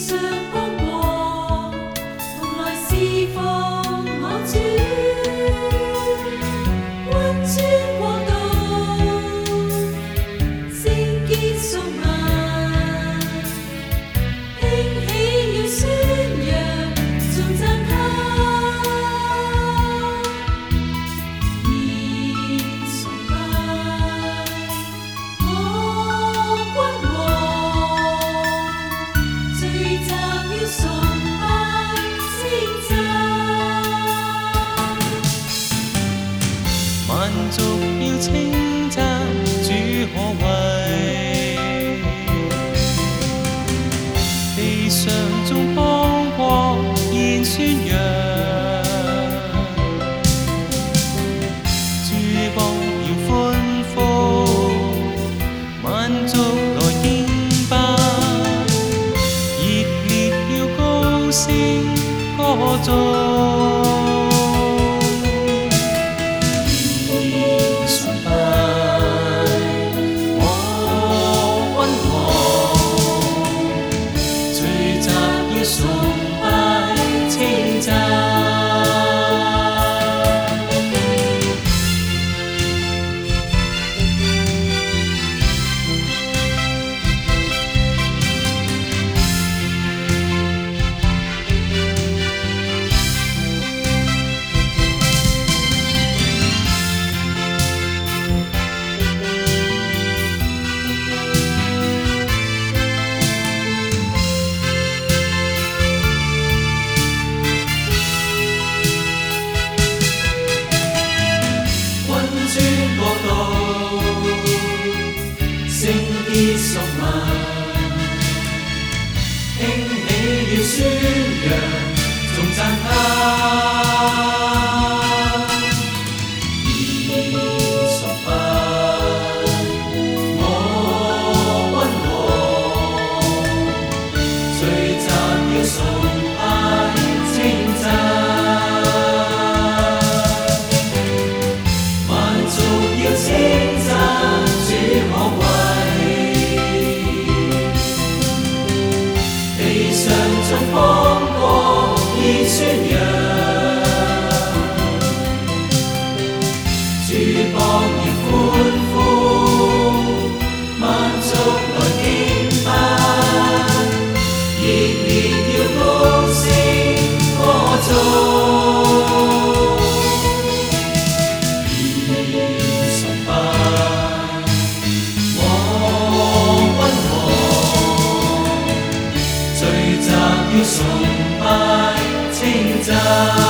族要称赞主可畏，地上众邦国现宣扬，诸邦要欢呼，万族来敬拜，热烈要高声歌颂。 属，兴起了宣扬，颂赞。要崇拜称赞。